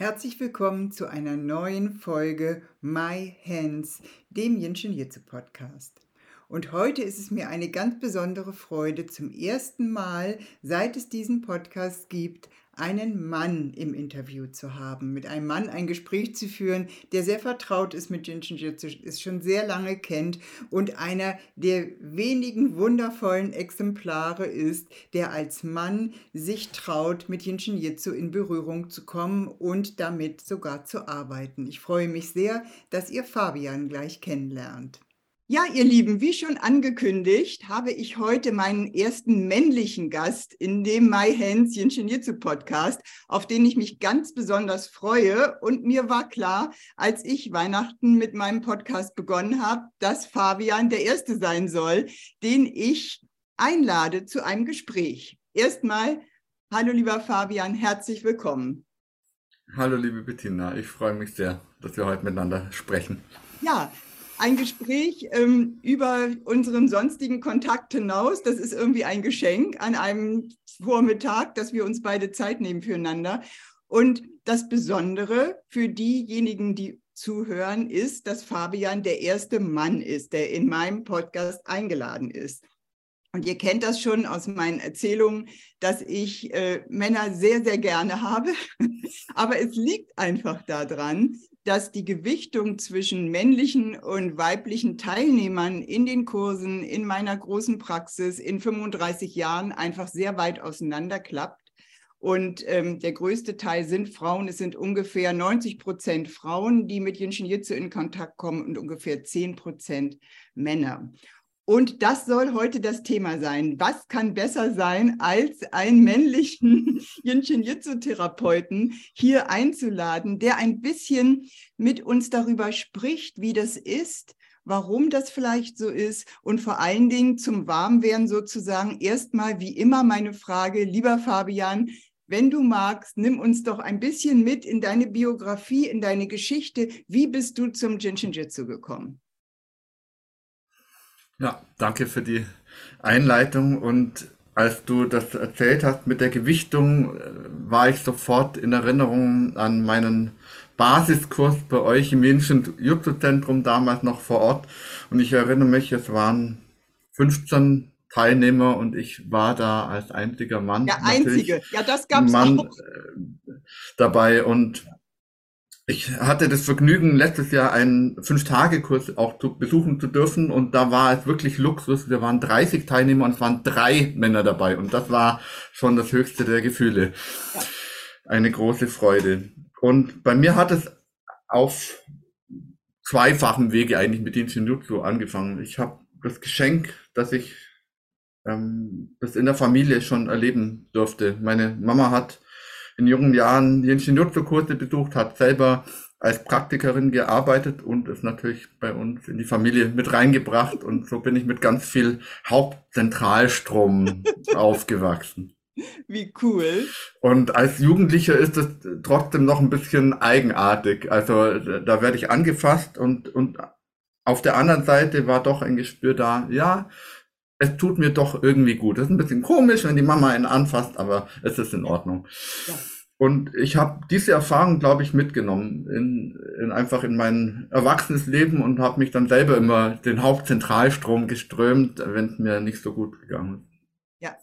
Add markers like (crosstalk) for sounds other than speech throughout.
Herzlich willkommen zu einer neuen Folge My Hands, dem Jinshin Jitsu Podcast. Und heute ist es mir eine ganz besondere Freude, zum ersten Mal, seit es diesen Podcast gibt, einen Mann im Interview zu haben, mit einem Mann ein Gespräch zu führen, der sehr vertraut ist mit Jinshin Jitsu, es schon sehr lange kennt und einer der wenigen wundervollen Exemplare ist, der als Mann sich traut, mit Jinshin Jitsu in Berührung zu kommen und damit sogar zu arbeiten. Ich freue mich sehr, dass ihr Fabian gleich kennenlernt. Ja, ihr Lieben, wie schon angekündigt, habe ich heute meinen ersten männlichen Gast in dem My Hands Jinshinjitsu Podcast, auf den ich mich ganz besonders freue. Und mir war klar, als ich Weihnachten mit meinem Podcast begonnen habe, dass Fabian der Erste sein soll, den ich einlade zu einem Gespräch. Erstmal, hallo lieber Fabian, herzlich willkommen. Hallo liebe Bettina, ich freue mich sehr, dass wir heute miteinander sprechen. Ja, ein Gespräch ähm, über unseren sonstigen Kontakt hinaus. Das ist irgendwie ein Geschenk an einem Vormittag, dass wir uns beide Zeit nehmen füreinander. Und das Besondere für diejenigen, die zuhören, ist, dass Fabian der erste Mann ist, der in meinem Podcast eingeladen ist. Und ihr kennt das schon aus meinen Erzählungen, dass ich äh, Männer sehr, sehr gerne habe. (laughs) Aber es liegt einfach daran, dass die Gewichtung zwischen männlichen und weiblichen Teilnehmern in den Kursen, in meiner großen Praxis in 35 Jahren einfach sehr weit auseinanderklappt. Und ähm, der größte Teil sind Frauen. Es sind ungefähr 90 Prozent Frauen, die mit Jinshin Jitsu in Kontakt kommen und ungefähr 10 Prozent Männer. Und das soll heute das Thema sein. Was kann besser sein, als einen männlichen (laughs) Jinshin Jitsu Therapeuten hier einzuladen, der ein bisschen mit uns darüber spricht, wie das ist, warum das vielleicht so ist und vor allen Dingen zum Warmwerden sozusagen erstmal wie immer meine Frage, lieber Fabian, wenn du magst, nimm uns doch ein bisschen mit in deine Biografie, in deine Geschichte. Wie bist du zum Jinshin Jitsu gekommen? Ja, danke für die Einleitung und als du das erzählt hast mit der Gewichtung, äh, war ich sofort in Erinnerung an meinen Basiskurs bei euch im München Jutsu-Zentrum damals noch vor Ort. Und ich erinnere mich, es waren 15 Teilnehmer und ich war da als einziger Mann. Der einzige, ja, das gab es auch. Äh, dabei und ich hatte das Vergnügen, letztes Jahr einen Fünf-Tage-Kurs auch zu besuchen zu dürfen und da war es wirklich Luxus. Wir waren 30 Teilnehmer und es waren drei Männer dabei und das war schon das höchste der Gefühle. Eine große Freude. Und bei mir hat es auf zweifachen Wege eigentlich mit Inshinutsu angefangen. Ich habe das Geschenk, dass ich ähm, das in der Familie schon erleben durfte. Meine Mama hat in jungen Jahren die Ingenieurkurse besucht, hat selber als Praktikerin gearbeitet und ist natürlich bei uns in die Familie mit reingebracht und so bin ich mit ganz viel Hauptzentralstrom (laughs) aufgewachsen. Wie cool. Und als Jugendlicher ist es trotzdem noch ein bisschen eigenartig. Also da werde ich angefasst und, und auf der anderen Seite war doch ein Gespür da, ja, es tut mir doch irgendwie gut. Das ist ein bisschen komisch, wenn die Mama einen anfasst, aber es ist in Ordnung. Ja. Und ich habe diese Erfahrung, glaube ich, mitgenommen in, in einfach in mein erwachsenes Leben und habe mich dann selber immer den Hauptzentralstrom geströmt, wenn es mir nicht so gut gegangen ist. Ja.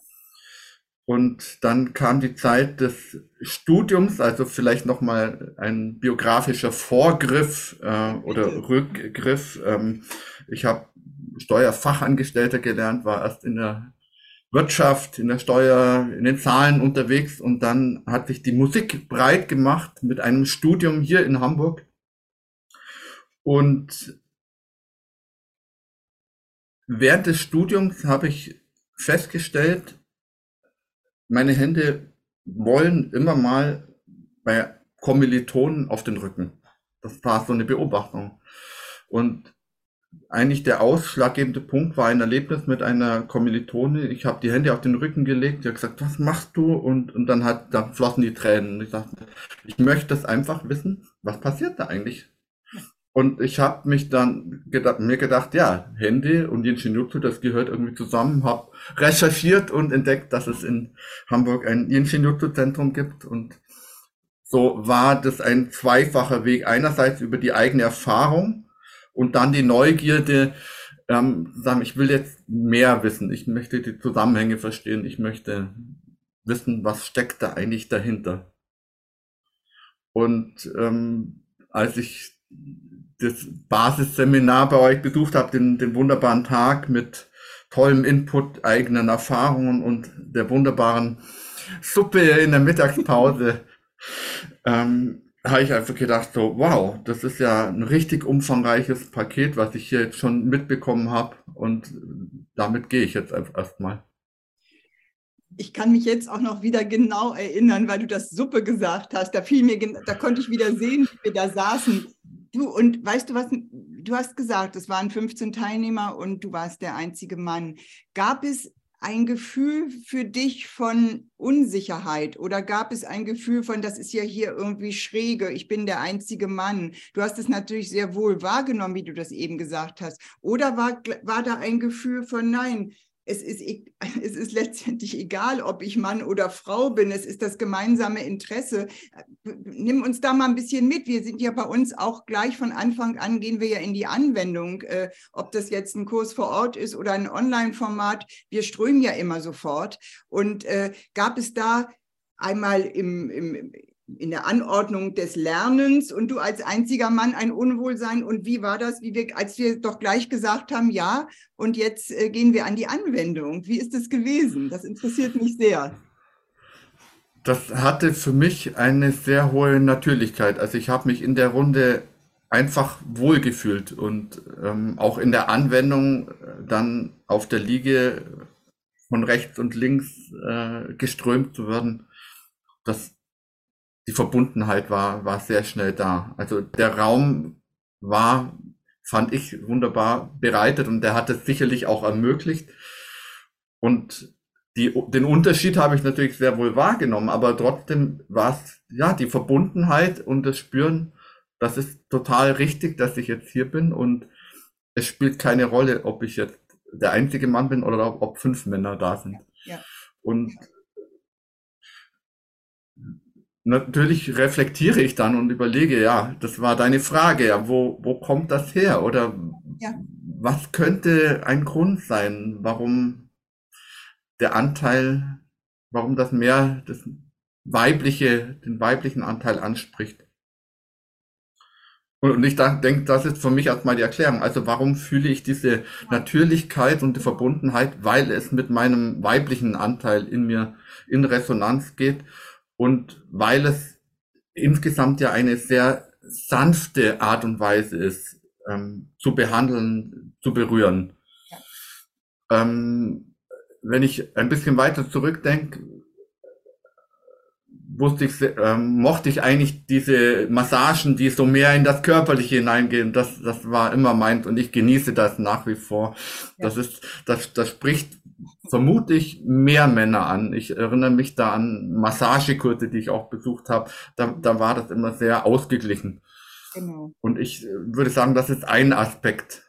Und dann kam die Zeit des Studiums, also vielleicht noch mal ein biografischer Vorgriff äh, oder Rückgriff. Ähm, ich habe Steuerfachangestellter gelernt, war erst in der Wirtschaft, in der Steuer, in den Zahlen unterwegs und dann hat sich die Musik breit gemacht mit einem Studium hier in Hamburg. Und während des Studiums habe ich festgestellt, meine Hände wollen immer mal bei Kommilitonen auf den Rücken. das war so eine Beobachtung. Und eigentlich der ausschlaggebende Punkt war ein Erlebnis mit einer Kommilitone. Ich habe die Hände auf den Rücken gelegt, die hat gesagt, was machst du? Und, und dann hat, dann flossen die Tränen. Ich sagte, ich möchte das einfach wissen, was passiert da eigentlich? Und ich habe mich dann gedacht, mir gedacht, ja, Hände und Jinshinjutsu, das gehört irgendwie zusammen. Habe recherchiert und entdeckt, dass es in Hamburg ein Jinshinjutsu-Zentrum gibt. Und so war das ein zweifacher Weg. Einerseits über die eigene Erfahrung und dann die Neugierde, ähm, sagen, ich will jetzt mehr wissen, ich möchte die Zusammenhänge verstehen, ich möchte wissen, was steckt da eigentlich dahinter. Und ähm, als ich das Basisseminar bei euch besucht habe, den, den wunderbaren Tag mit tollem Input, eigenen Erfahrungen und der wunderbaren Suppe in der Mittagspause, (laughs) ähm, habe ich einfach gedacht, so, wow, das ist ja ein richtig umfangreiches Paket, was ich hier jetzt schon mitbekommen habe und damit gehe ich jetzt erstmal. Ich kann mich jetzt auch noch wieder genau erinnern, weil du das Suppe gesagt hast. Da fiel mir, da konnte ich wieder sehen, wie wir da saßen. Du, und weißt du was, du hast gesagt, es waren 15 Teilnehmer und du warst der einzige Mann. Gab es ein Gefühl für dich von Unsicherheit oder gab es ein Gefühl von, das ist ja hier irgendwie schräge, ich bin der einzige Mann? Du hast es natürlich sehr wohl wahrgenommen, wie du das eben gesagt hast. Oder war, war da ein Gefühl von, nein, es ist, e-, (laughs) es ist letztendlich egal, ob ich Mann oder Frau bin. Es ist das gemeinsame Interesse. Nimm uns da mal ein bisschen mit. Wir sind ja bei uns auch gleich von Anfang an gehen wir ja in die Anwendung. Äh, ob das jetzt ein Kurs vor Ort ist oder ein Online-Format, wir strömen ja immer sofort. Und äh, gab es da einmal im, im, in der Anordnung des Lernens und du als einziger Mann ein Unwohlsein. Und wie war das, wie wir, als wir doch gleich gesagt haben, ja, und jetzt äh, gehen wir an die Anwendung. Wie ist das gewesen? Das interessiert mich sehr. Das hatte für mich eine sehr hohe Natürlichkeit. Also ich habe mich in der Runde einfach wohlgefühlt und ähm, auch in der Anwendung äh, dann auf der Liege von rechts und links äh, geströmt zu werden. Das die Verbundenheit war, war sehr schnell da. Also der Raum war, fand ich, wunderbar bereitet und der hat es sicherlich auch ermöglicht. Und die, den Unterschied habe ich natürlich sehr wohl wahrgenommen, aber trotzdem war es, ja, die Verbundenheit und das Spüren, das ist total richtig, dass ich jetzt hier bin und es spielt keine Rolle, ob ich jetzt der einzige Mann bin oder ob fünf Männer da sind. Ja. Und natürlich reflektiere ich dann und überlege, ja, das war deine Frage, ja, wo, wo kommt das her? Oder ja. was könnte ein Grund sein, warum der Anteil, warum das mehr das weibliche, den weiblichen Anteil anspricht? Und ich denke, das ist für mich erstmal die Erklärung. Also warum fühle ich diese Natürlichkeit und die Verbundenheit? Weil es mit meinem weiblichen Anteil in mir in Resonanz geht und weil es insgesamt ja eine sehr sanfte Art und Weise ist, ähm, zu behandeln, zu berühren. Ja. Ähm, wenn ich ein bisschen weiter zurückdenke, wusste ich, ähm, mochte ich eigentlich diese Massagen, die so mehr in das Körperliche hineingehen. Das, das war immer meint und ich genieße das nach wie vor. Ja. Das ist, das, das spricht vermutlich mehr Männer an. Ich erinnere mich da an Massagekurse, die ich auch besucht habe. Da, da war das immer sehr ausgeglichen. Genau. Und ich äh, würde sagen, das ist ein Aspekt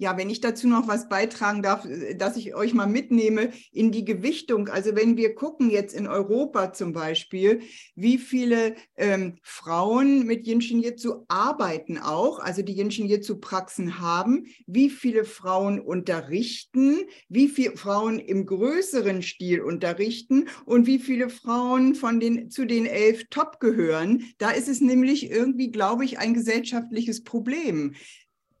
ja, wenn ich dazu noch was beitragen darf, äh, dass ich euch mal mitnehme in die Gewichtung. Also wenn wir gucken jetzt in Europa zum Beispiel, wie viele ähm, Frauen mit Jinshin Jitsu arbeiten auch, also die Jinshin Jitsu Praxen haben, wie viele Frauen unterrichten, wie viele Frauen im größeren Stil unterrichten und wie viele Frauen von den zu den elf Top gehören. Da ist es nämlich irgendwie, glaube ich, ein gesellschaftliches Problem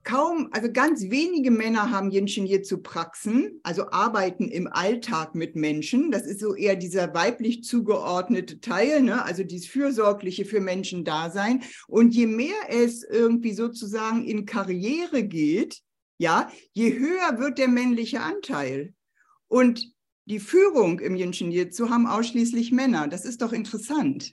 kaum, also ganz wenige Männer haben Jinshin Jitsu Praxen, also arbeiten im Alltag mit Menschen. Das ist so eher dieser weiblich zugeordnete Teil, ne? also dieses Fürsorgliche für Menschen Dasein. Und je mehr es irgendwie sozusagen in Karriere geht, ja, je höher wird der männliche Anteil. Und die Führung im Jinshin Jitsu haben ausschließlich Männer. Das ist doch interessant.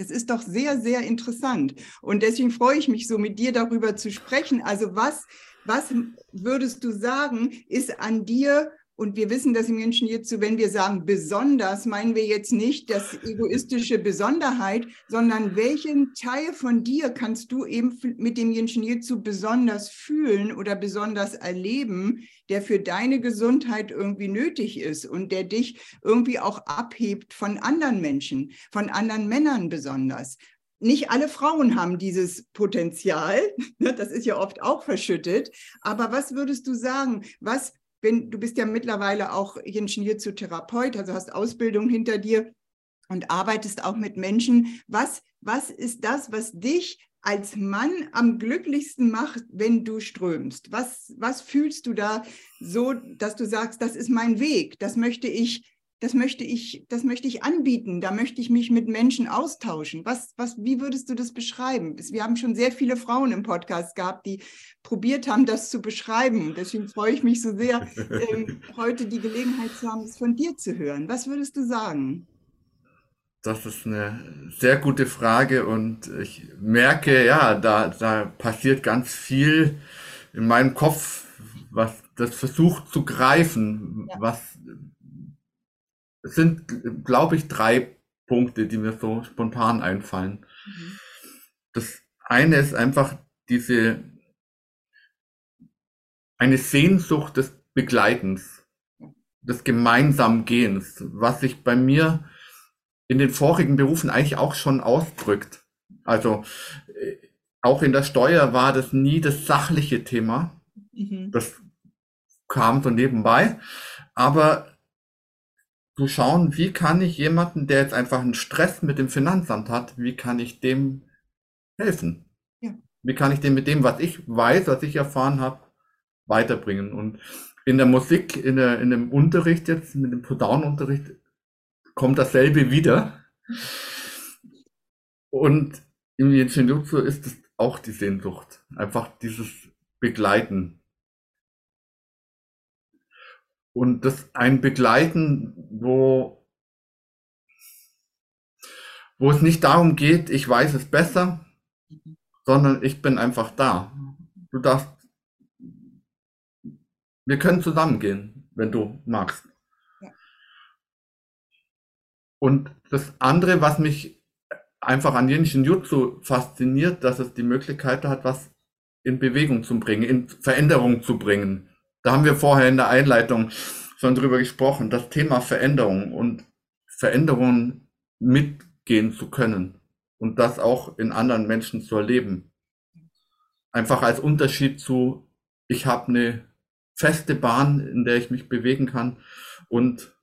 Das ist doch sehr, sehr interessant. Und deswegen freue ich mich so, mit dir darüber zu sprechen. Also was, was würdest du sagen, ist an dir und wir wissen dass im Menschen jetzt, wenn wir sagen besonders, meinen wir jetzt nicht das egoistische Besonderheit, sondern welchen Teil von dir kannst du eben mit dem Menschen hierzu besonders fühlen oder besonders erleben, der für deine Gesundheit irgendwie nötig ist und der dich irgendwie auch abhebt von anderen Menschen, von anderen Männern besonders nicht alle Frauen haben dieses Potenzial. (laughs) Das ist ja oft auch verschüttet. Aber was würdest du sagen? Was wenn du bist ja mittlerweile auch Ingenieur-zu-Therapeut, also hast Ausbildung hinter dir und arbeitest auch mit Menschen. Was, was ist das, was dich als Mann am glücklichsten macht, wenn du strömst? Was, was fühlst du da so, dass du sagst, das ist mein Weg, das möchte ich das möchte ich, das möchte ich anbieten, da möchte ich mich mit Menschen austauschen. Was, was, wie würdest du das beschreiben? Wir haben schon sehr viele Frauen im Podcast gehabt, die probiert haben, das zu beschreiben. deswegen freue ich mich so sehr, (laughs) ähm, heute die Gelegenheit zu haben, es von dir zu hören. Was würdest du sagen? Das ist eine sehr gute Frage und ich merke, ja, da, da passiert ganz viel in meinem Kopf, was das versucht zu greifen, ja. was es sind, glaube ich, drei Punkte, die mir so spontan einfallen. Mhm. Das eine ist einfach diese, eine Sehnsucht des Begleitens, des gemeinsamen Gehens, was sich bei mir in den vorigen Berufen eigentlich auch schon ausdrückt. Also äh, auch in der Steuer war das nie das sachliche Thema. Mhm. Das kam so nebenbei. Aber zu schauen, wie kann ich jemanden, der jetzt einfach einen Stress mit dem Finanzamt hat, wie kann ich dem helfen? Ja. Wie kann ich dem mit dem, was ich weiß, was ich erfahren habe, weiterbringen? Und in der Musik, in, der, in dem Unterricht jetzt, mit dem Podown-Unterricht, kommt dasselbe wieder. Und im Jinjutsu ist es auch die Sehnsucht. Einfach dieses Begleiten. Und das ein Begleiten, wo, wo es nicht darum geht, ich weiß es besser, sondern ich bin einfach da. Du darfst, wir können zusammengehen, wenn du magst. Und das andere, was mich einfach an Jinshin Jutsu fasziniert, dass es die Möglichkeit hat, was in Bewegung zu bringen, in Veränderung zu bringen. Da haben wir vorher in der Einleitung schon drüber gesprochen, das Thema Veränderung und Veränderungen mitgehen zu können und das auch in anderen Menschen zu erleben. Einfach als Unterschied zu, ich habe eine feste Bahn, in der ich mich bewegen kann und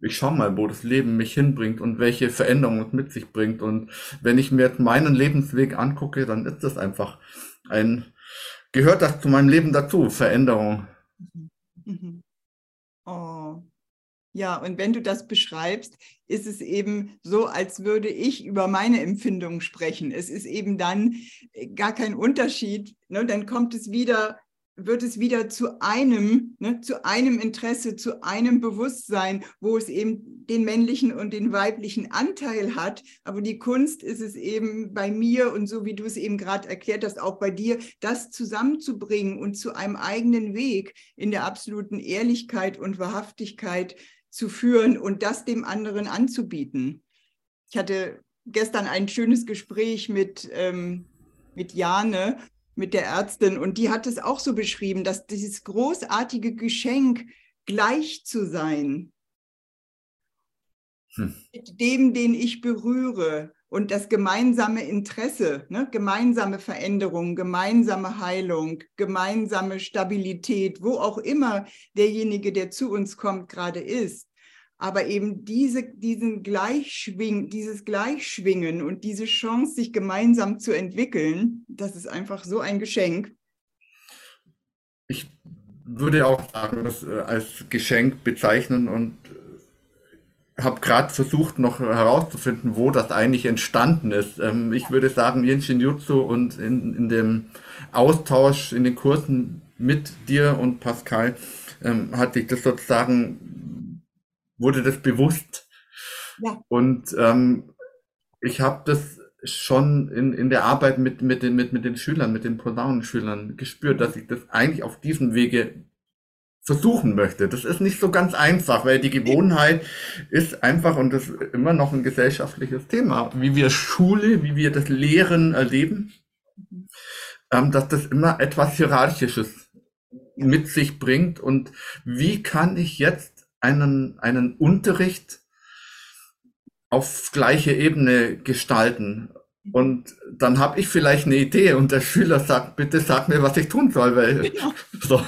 ich schau mal, wo das Leben mich hinbringt und welche Veränderungen es mit sich bringt. Und wenn ich mir jetzt meinen Lebensweg angucke, dann ist das einfach ein gehört das zu meinem Leben dazu, Veränderung. Mhm. Oh. Ja, und wenn du das beschreibst, ist es eben so, als würde ich über meine Empfindungen sprechen. Es ist eben dann äh, gar kein Unterschied. Ne? Dann kommt es wieder wird es wieder zu einem, ne, zu einem Interesse, zu einem Bewusstsein, wo es eben den männlichen und den weiblichen Anteil hat. Aber die Kunst ist es eben bei mir und so wie du es eben gerade erklärt hast, auch bei dir, das zusammenzubringen und zu einem eigenen Weg in der absoluten Ehrlichkeit und Wahrhaftigkeit zu führen und das dem anderen anzubieten. Ich hatte gestern ein schönes Gespräch mit, ähm, mit Jane mit der Ärztin und die hat es auch so beschrieben, dass dieses großartige Geschenk, gleich zu sein hm. mit dem, den ich berühre und das gemeinsame Interesse, ne? gemeinsame Veränderung, gemeinsame Heilung, gemeinsame Stabilität, wo auch immer derjenige, der zu uns kommt, gerade ist aber eben diese, diesen Gleichschwing, dieses Gleichschwingen und diese Chance, sich gemeinsam zu entwickeln, das ist einfach so ein Geschenk. Ich würde auch sagen, das äh, als Geschenk bezeichnen und äh, habe gerade versucht, noch herauszufinden, wo das eigentlich entstanden ist. Ähm, ich würde sagen, Jinshin Jutsu und in, in dem Austausch in den Kursen mit dir und Pascal ähm, hat sich das sozusagen wurde das bewusst. Ja. Und ähm, ich habe das schon in, in der Arbeit mit, mit, den, mit, mit den Schülern, mit den Posaunenschülern gespürt, dass ich das eigentlich auf diesem Wege versuchen möchte. Das ist nicht so ganz einfach, weil die Gewohnheit ist einfach, und das ist immer noch ein gesellschaftliches Thema, wie wir Schule, wie wir das Lehren erleben, ähm, dass das immer etwas Hierarchisches mit sich bringt. Und wie kann ich jetzt einen, einen Unterricht auf gleiche Ebene gestalten? Und dann habe ich vielleicht eine Idee und der Schüler sagt, bitte sag mir, was ich tun soll, weil ja. (laughs) so.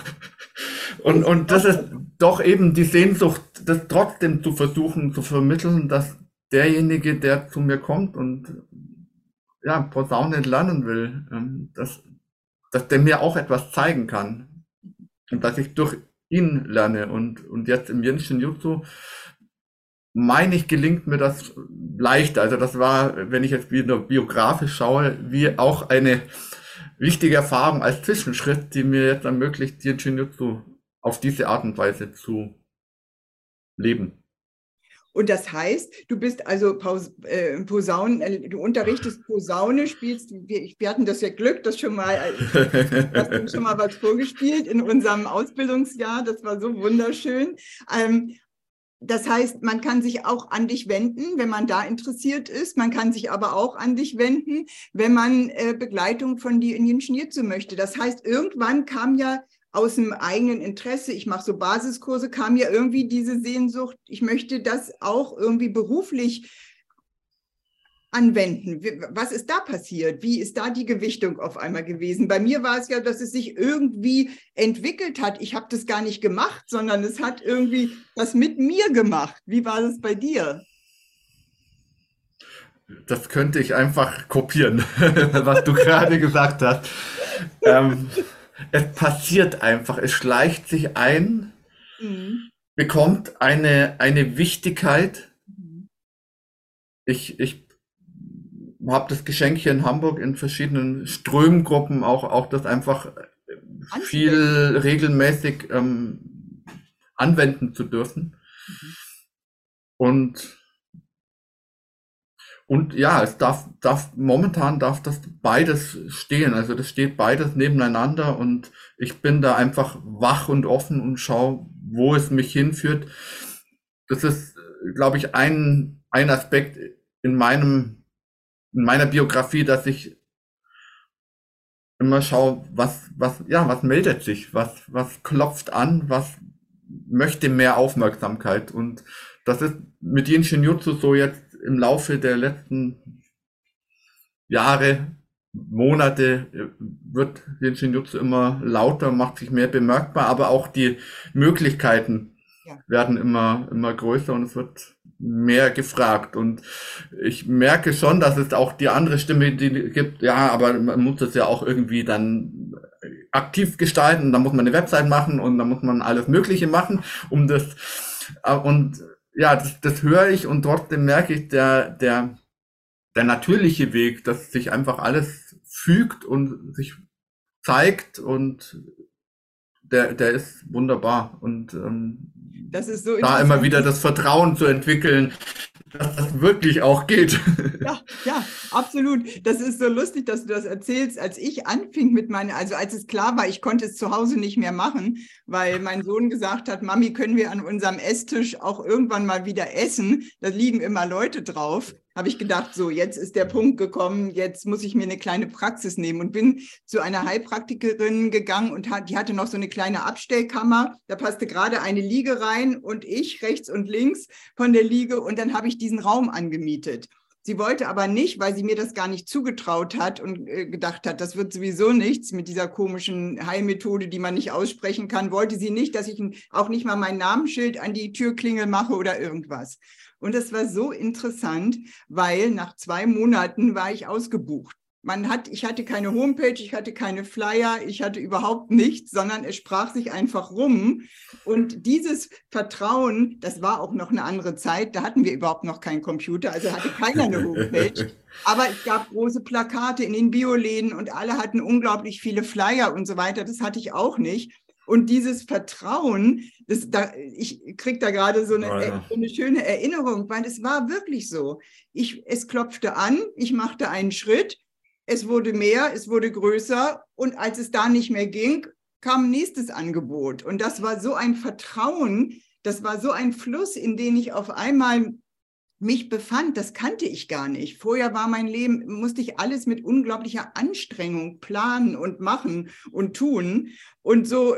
Und, und das ist doch eben die Sehnsucht, das trotzdem zu versuchen zu vermitteln, dass derjenige, der zu mir kommt und ja, Posaune lernen will, ähm, dass, dass der mir auch etwas zeigen kann. Und dass ich durch ihn lerne. Und, und jetzt im Jinshin Jutsu meine ich, gelingt mir das leichter. Also das war, wenn ich jetzt wieder biografisch schaue, wie auch eine wichtige Erfahrung als Zwischenschritt, die mir jetzt ermöglicht, Jinshin Jutsu auf diese Art und Weise zu leben. Und das heißt, du bist also Paus äh, Posaunen, äh, du unterrichtest Posaune, spielst, wir, wir hatten das ja Glück, das schon mal, äh, hast du schon mal was vorgespielt in unserem Ausbildungsjahr, das war so wunderschön. Ähm, das heißt, man kann sich auch an dich wenden, wenn man da interessiert ist. Man kann sich aber auch an dich wenden, wenn man äh, Begleitung von dir in den Schnitzel möchte. Das heißt, irgendwann kam ja aus dem eigenen Interesse, ich mache so Basiskurse, kam ja irgendwie diese Sehnsucht, ich möchte das auch irgendwie beruflich anwenden. Was ist da passiert? Wie ist da die Gewichtung auf einmal gewesen? Bei mir war es ja, dass es sich irgendwie entwickelt hat. Ich habe das gar nicht gemacht, sondern es hat irgendwie was mit mir gemacht. Wie war das bei dir? Das könnte ich einfach kopieren, (laughs) was du gerade gesagt hast. Ähm, es passiert einfach, es schleicht sich ein, mhm. bekommt eine, eine Wichtigkeit. Mhm. Ich, ich habe das Geschenk hier in Hamburg in verschiedenen Strömgruppen auch, auch das einfach viel regelmäßig ähm, anwenden zu dürfen. Mhm. Und und ja, es darf, darf, momentan darf das beides stehen. Also das steht beides nebeneinander und ich bin da einfach wach und offen und schaue, wo es mich hinführt. Das ist, glaube ich, ein, ein Aspekt in meinem, in meiner Biografie, dass ich immer schaue, was, was, ja, was meldet sich, was, was klopft an, was möchte mehr Aufmerksamkeit und das ist mit Jinshin Jutsu so jetzt im Laufe der letzten Jahre, Monate äh, wird den Shinjutsu immer lauter, macht sich mehr bemerkbar, aber auch die Möglichkeiten ja. werden immer, immer größer und es wird mehr gefragt. Und ich merke schon, dass es auch die andere Stimme die gibt, ja, aber man muss das ja auch irgendwie dann aktiv gestalten, da muss man eine Website machen und da muss man alles Mögliche machen, um das, äh, und ja, das, das höre ich und trotzdem merke ich, der, der, der natürliche Weg, dass sich einfach alles fügt und sich zeigt und der, der ist wunderbar. Und ähm, das ist so da immer wieder das Vertrauen zu entwickeln, dass das wirklich auch geht. Ja, ja, absolut. Das ist so lustig, dass du das erzählst. Als ich anfing mit meiner, also als es klar war, ich konnte es zu Hause nicht mehr machen, weil mein Sohn gesagt hat, Mami, können wir an unserem Esstisch auch irgendwann mal wieder essen? Da liegen immer Leute drauf habe ich gedacht, so, jetzt ist der Punkt gekommen, jetzt muss ich mir eine kleine Praxis nehmen und bin zu einer Heilpraktikerin gegangen und hat, die hatte noch so eine kleine Abstellkammer. Da passte gerade eine Liege rein und ich rechts und links von der Liege und dann habe ich diesen Raum angemietet. Sie wollte aber nicht, weil sie mir das gar nicht zugetraut hat und äh, gedacht hat, das wird sowieso nichts mit dieser komischen Heilmethode, die man nicht aussprechen kann, wollte sie nicht, dass ich auch nicht mal mein Namensschild an die Türklingel mache oder irgendwas. Und es war so interessant, weil nach zwei Monaten war ich ausgebucht. Man hat, ich hatte keine Homepage, ich hatte keine Flyer, ich hatte überhaupt nichts, sondern es sprach sich einfach rum. Und dieses Vertrauen, das war auch noch eine andere Zeit, da hatten wir überhaupt noch keinen Computer, also hatte keiner eine Homepage. (laughs) Aber es gab große Plakate in den Bioläden und alle hatten unglaublich viele Flyer und so weiter. Das hatte ich auch nicht. Und dieses Vertrauen, das, da, ich kriege da gerade so eine, oh ja. so eine schöne Erinnerung, weil es war wirklich so. Ich, es klopfte an, ich machte einen Schritt, es wurde mehr, es wurde größer und als es da nicht mehr ging, kam nächstes Angebot. Und das war so ein Vertrauen, das war so ein Fluss, in den ich auf einmal mich befand, das kannte ich gar nicht. Vorher war mein Leben, musste ich alles mit unglaublicher Anstrengung planen und machen und tun. Und so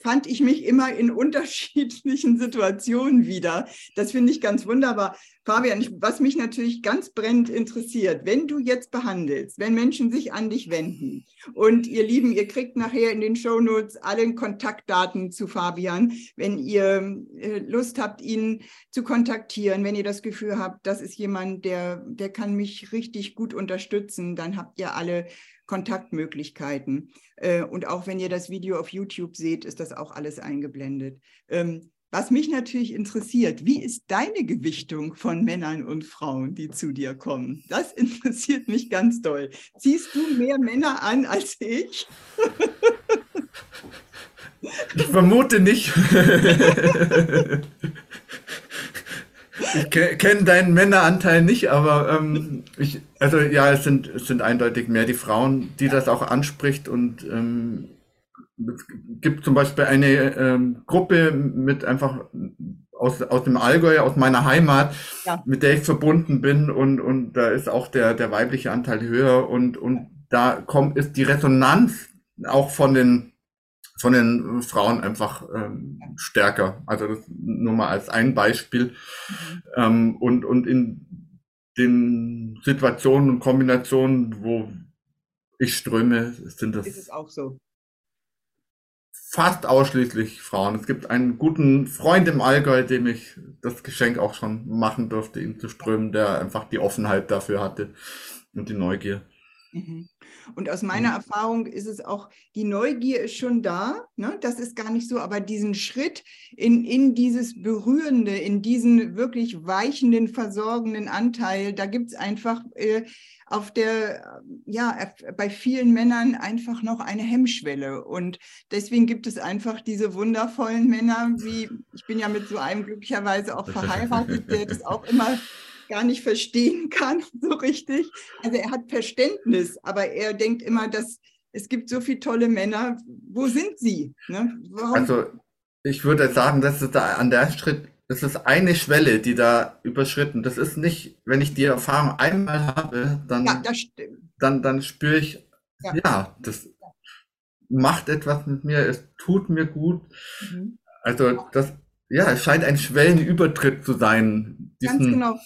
fand ich mich immer in (laughs) unterschiedlichen Situationen wieder. Das finde ich ganz wunderbar. Fabian, was mich natürlich ganz brennend interessiert, wenn du jetzt behandelst, wenn Menschen sich an dich wenden und ihr Lieben, ihr kriegt nachher in den Shownotes alle Kontaktdaten zu Fabian, wenn ihr äh, Lust habt, ihn zu kontaktieren, wenn ihr das Gefühl habt, das ist jemand, der, der kann mich richtig gut unterstützen, dann habt ihr alle Kontaktmöglichkeiten. Äh, und auch wenn ihr das Video auf YouTube seht, ist das auch alles eingeblendet. Ähm, was mich natürlich interessiert, wie ist deine Gewichtung von Männern und Frauen, die zu dir kommen? Das (laughs) interessiert mich ganz doll. Ziehst du mehr Männer an als ich? Ich vermute nicht. (laughs) Ich kenne deinen Männeranteil nicht, aber ähm, ich, also ja, es sind, es sind eindeutig mehr die Frauen, die das auch anspricht und ähm, es gibt zum Beispiel eine ähm, Gruppe mit einfach aus, aus dem Allgäu, aus meiner Heimat, ja. mit der ich verbunden bin und, und da ist auch der, der weibliche Anteil höher und, und da kommt, ist die Resonanz auch von den von den Frauen einfach ähm, stärker. Also das nur mal als ein Beispiel. Mhm. Ähm, und, und in den Situationen und Kombinationen, wo ich ströme, sind das. Ist es auch so? Fast ausschließlich Frauen. Es gibt einen guten Freund im Allgäu, dem ich das Geschenk auch schon machen durfte, ihn zu strömen, der einfach die Offenheit dafür hatte und die Neugier. Mhm. Und aus meiner mhm. Erfahrung ist es auch, die Neugier ist schon da, ne? das ist gar nicht so, aber diesen Schritt in, in dieses Berührende, in diesen wirklich weichenden, versorgenden Anteil, da gibt es einfach äh, auf der, ja, bei vielen Männern einfach noch eine Hemmschwelle. Und deswegen gibt es einfach diese wundervollen Männer, wie ich bin ja mit so einem glücklicherweise auch (laughs) verheiratet, der das auch immer gar nicht verstehen (laughs) kann, so richtig. Also er hat Verständnis, aber er denkt immer, dass es gibt so viele tolle Männer. Wo sind sie? Ne? Also ich würde sagen, dass es da an der Schritt, das ist eine Schwelle, die da überschritten. Das ist nicht, wenn ich die Erfahrung einmal habe, dann, ja, dann, dann spüre ich, ja. ja. das macht etwas mit mir, es tut mir gut. Mhm. Also das, ja, es scheint ein Schwellenübertritt zu sein. Diesen, Ganz genau.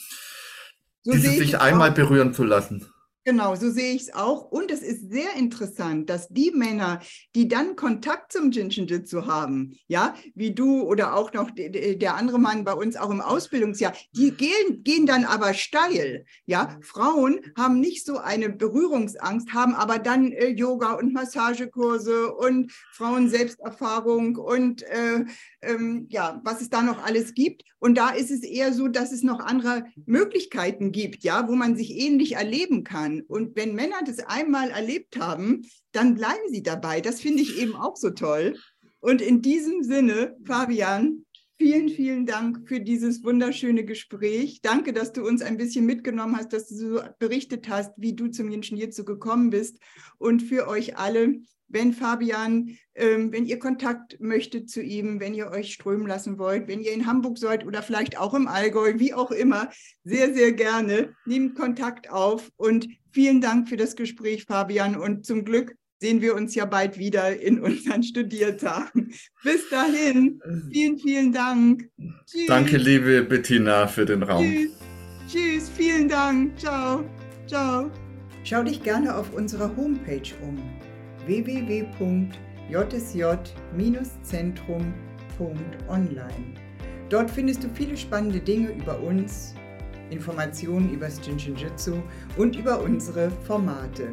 So Dieses sich einmal berühren zu lassen. Genau, so sehe ich es auch. Und es ist sehr interessant, dass die Männer, die dann Kontakt zum Jinshinjutsu haben, ja, wie du oder auch noch der andere Mann bei uns auch im Ausbildungsjahr, die gehen, gehen dann aber steil. Ja, Frauen haben nicht so eine Berührungsangst, haben aber dann äh, Yoga und Massagekurse und Frauen-Selbsterfahrung und äh, ähm, ja, was es da noch alles gibt. Und da ist es eher so, dass es noch andere Möglichkeiten gibt, ja, wo man sich ähnlich erleben kann. Und wenn Männer das einmal erlebt haben, dann bleiben sie dabei. Das finde ich eben auch so toll. Und in diesem Sinne, Fabian, vielen, vielen Dank für dieses wunderschöne Gespräch. Danke, dass du uns ein bisschen mitgenommen hast, dass du so berichtet hast, wie du zum Jenschen hierzu gekommen bist. Und für euch alle, wenn Fabian, ähm, wenn ihr Kontakt möchtet zu ihm, wenn ihr euch strömen lassen wollt, wenn ihr in Hamburg seid oder vielleicht auch im Allgäu, wie auch immer, sehr, sehr gerne. Nehmt Kontakt auf und vielen Dank für das Gespräch, Fabian. Und zum Glück sehen wir uns ja bald wieder in unseren Studiertagen. Bis dahin, vielen, vielen Dank. Tschüss. Danke, liebe Bettina, für den Raum. Tschüss. Tschüss, vielen Dank. Ciao. Ciao. Schau dich gerne auf unserer Homepage um www.jsj-zentrum.online. Dort findest du viele spannende Dinge über uns, Informationen über das Jinshinjutsu und über unsere Formate.